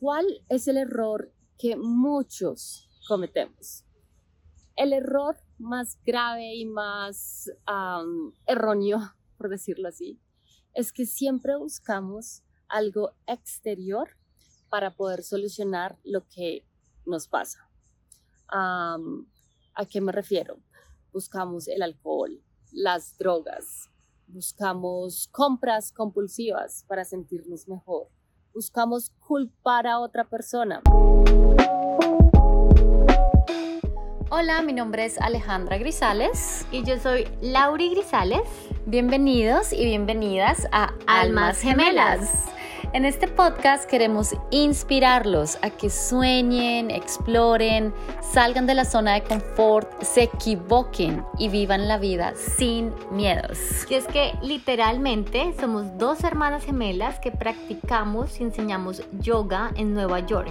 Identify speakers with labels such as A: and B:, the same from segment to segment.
A: ¿Cuál es el error que muchos cometemos? El error más grave y más erróneo, por decirlo así, es que siempre buscamos algo exterior para poder solucionar lo que nos pasa. ¿A qué me refiero? Buscamos el alcohol, las drogas, buscamos compras compulsivas para sentirnos mejor, buscamos culpar a otra persona.
B: Hola, mi nombre es Alejandra Grisales
C: y yo soy Lauri Grisales.
B: Bienvenidos y bienvenidas a Almas Gemelas. En este podcast queremos inspirarlos a que sueñen, exploren, salgan de la zona de confort, se equivoquen y vivan la vida sin miedos.
C: Y es que literalmente somos dos hermanas gemelas que practicamos y enseñamos yoga en Nueva York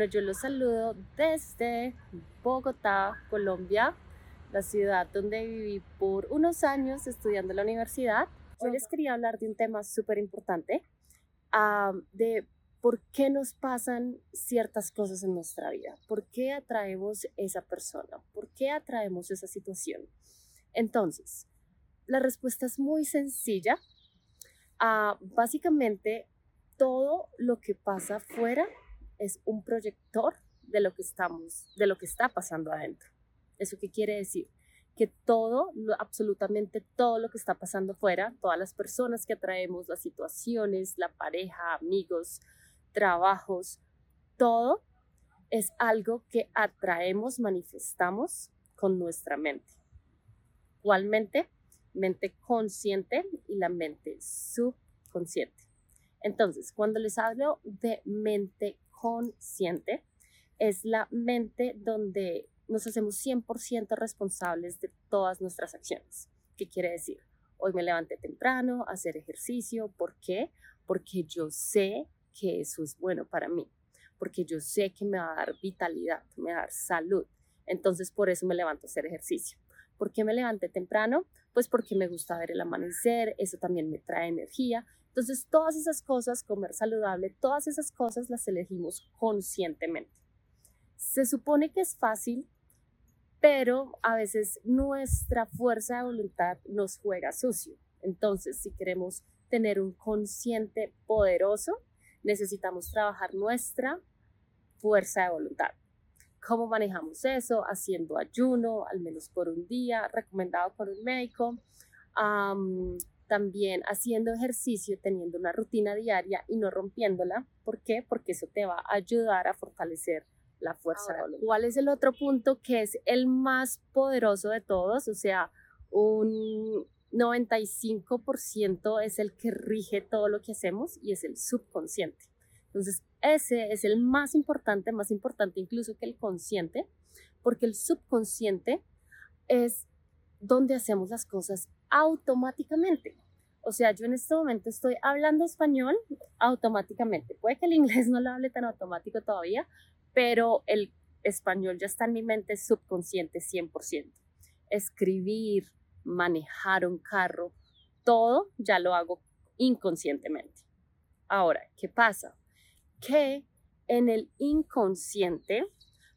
A: Bueno, yo los saludo desde Bogotá, Colombia, la ciudad donde viví por unos años estudiando en la universidad. Yo les quería hablar de un tema súper importante, de por qué nos pasan ciertas cosas en nuestra vida, por qué atraemos esa persona, por qué atraemos esa situación. Entonces, la respuesta es muy sencilla. Ah, básicamente, todo lo que pasa afuera es un proyector de lo que estamos, de lo que está pasando adentro. ¿Eso qué quiere decir? Que todo, absolutamente todo lo que está pasando fuera, todas las personas que atraemos, las situaciones, la pareja, amigos, trabajos, todo es algo que atraemos, manifestamos con nuestra mente. ¿Cuál mente? Mente consciente y la mente subconsciente. Entonces, cuando les hablo de mente consciente es la mente donde nos hacemos 100% responsables de todas nuestras acciones. ¿Qué quiere decir? Hoy me levanté temprano a hacer ejercicio. ¿Por qué? Porque yo sé que eso es bueno para mí. Porque yo sé que me va a dar vitalidad, me va a dar salud. Entonces por eso me levanto a hacer ejercicio. ¿Por qué me levanté temprano? Pues porque me gusta ver el amanecer, eso también me trae energía entonces, todas esas cosas, comer saludable, todas esas cosas las elegimos conscientemente. Se supone que es fácil, pero a veces nuestra fuerza de voluntad nos juega sucio. Entonces, si queremos tener un consciente poderoso, necesitamos trabajar nuestra fuerza de voluntad. ¿Cómo manejamos eso? Haciendo ayuno, al menos por un día, recomendado por un médico también haciendo ejercicio, teniendo una rutina diaria y no rompiéndola. ¿Por qué? Porque eso te va a ayudar a fortalecer la fuerza de voluntad. ¿Cuál es el otro punto que es el más poderoso de todos? O sea, un 95% es el que rige todo lo que hacemos y es el subconsciente. Entonces, ese es el más importante, más importante incluso que el consciente, porque el subconsciente es donde hacemos las cosas automáticamente. O sea, yo en este momento estoy hablando español automáticamente. Puede que el inglés no lo hable tan automático todavía, pero el español ya está en mi mente subconsciente 100%. Escribir, manejar un carro, todo ya lo hago inconscientemente. Ahora, ¿qué pasa? Que en el inconsciente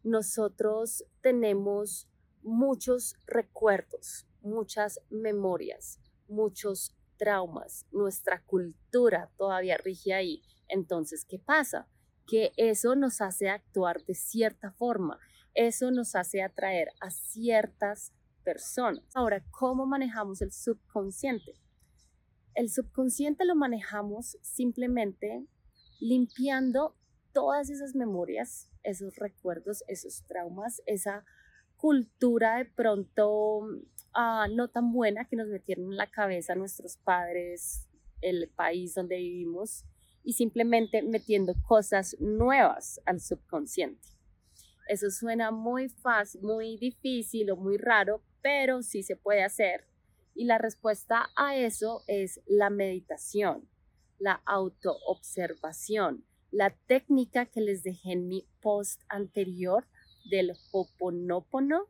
A: nosotros tenemos muchos recuerdos, muchas memorias, muchos traumas, nuestra cultura todavía rige ahí. Entonces, ¿qué pasa? Que eso nos hace actuar de cierta forma, eso nos hace atraer a ciertas personas. Ahora, ¿cómo manejamos el subconsciente? El subconsciente lo manejamos simplemente limpiando todas esas memorias, esos recuerdos, esos traumas, esa cultura de pronto ah, no tan buena que nos metieron en la cabeza nuestros padres, el país donde vivimos y simplemente metiendo cosas nuevas al subconsciente. Eso suena muy fácil, muy difícil o muy raro, pero sí se puede hacer. Y la respuesta a eso es la meditación, la autoobservación, la técnica que les dejé en mi post anterior del Hoponopono.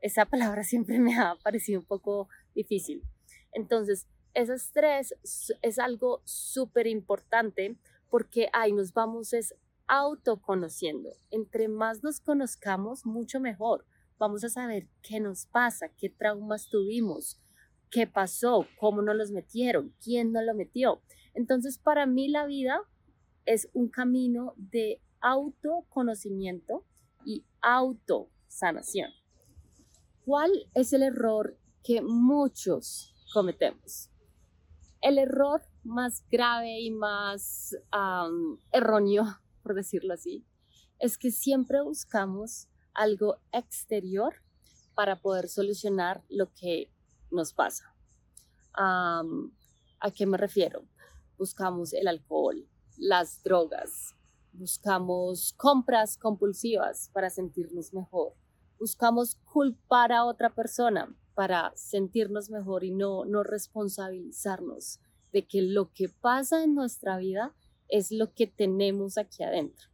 A: Esa palabra siempre me ha parecido un poco difícil. Entonces, esas tres es algo súper importante porque ahí nos vamos es autoconociendo. Entre más nos conozcamos, mucho mejor. Vamos a saber qué nos pasa, qué traumas tuvimos, qué pasó, cómo nos los metieron, quién nos lo metió. Entonces, para mí la vida es un camino de autoconocimiento y autosanación. ¿Cuál es el error que muchos cometemos? El error más grave y más erróneo, por decirlo así, es que siempre buscamos algo exterior para poder solucionar lo que nos pasa. ¿A qué me refiero? Buscamos el alcohol, las drogas, buscamos compras compulsivas para sentirnos mejor, buscamos culpar a otra persona para sentirnos mejor y no, no responsabilizarnos de que lo que pasa en nuestra vida es lo que tenemos aquí adentro.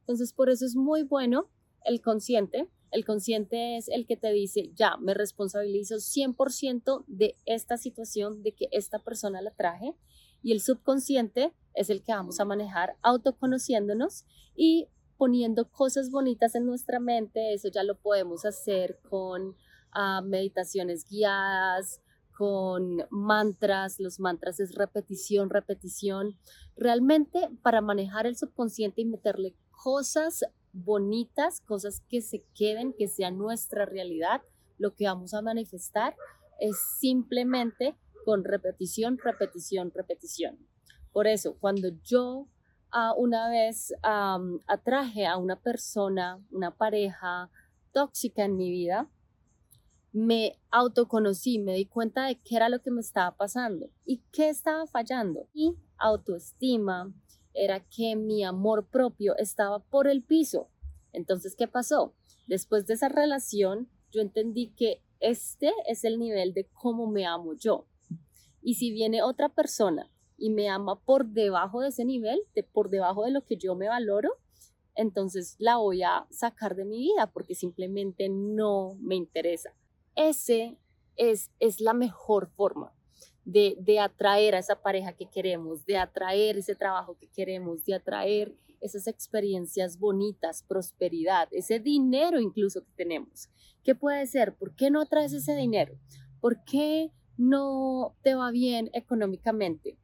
A: Entonces, por eso es muy bueno el consciente. El consciente es el que te dice, ya, me responsabilizo 100% de esta situación, de que esta persona la traje. Y el subconsciente es el que vamos a manejar autoconociéndonos y poniendo cosas bonitas en nuestra mente. Eso ya lo podemos hacer con ah, meditaciones guiadas, con mantras, los mantras es repetición, repetición, realmente para manejar el subconsciente y meterle cosas bonitas, cosas que se queden, que sean nuestra realidad, lo que vamos a manifestar es simplemente con repetición, repetición, repetición. Por eso, cuando yo uh, una vez atraje a una persona, una pareja tóxica en mi vida, me autoconocí, me di cuenta de qué era lo que me estaba pasando y qué estaba fallando. Y autoestima era que mi amor propio estaba por el piso. Entonces, ¿qué pasó? Después de esa relación, yo entendí que este es el nivel de cómo me amo yo. Y si viene otra persona y me ama por debajo de ese nivel, de por debajo de lo que yo me valoro, entonces la voy a sacar de mi vida porque simplemente no me interesa ese es, es la mejor forma de, de, atraer a esa pareja que queremos, de atraer ese trabajo que queremos, de atraer esas experiencias bonitas, prosperidad, ese dinero incluso que tenemos. ¿Qué puede ser? ¿Por qué no atraes ese dinero? ¿Por qué no te va bien económicamente?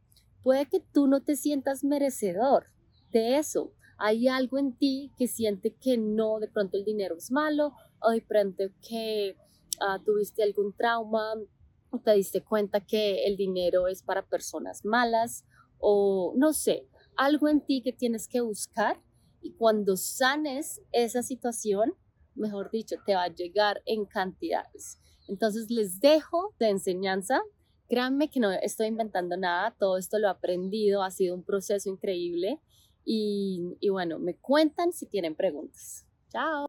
A: Puede que tú no te sientas merecedor de eso. Hay algo en ti que siente que no, de pronto el dinero es malo o de pronto que Ah, tuviste algún trauma, o te diste cuenta que el dinero es para personas malas o no sé, algo en ti que tienes que buscar y cuando sanes esa situación, mejor dicho, te va a llegar en cantidades. Entonces les dejo de enseñanza. Créanme que no estoy inventando nada, todo esto lo he aprendido, ha sido un proceso increíble y, bueno, me cuentan si tienen preguntas. Chao.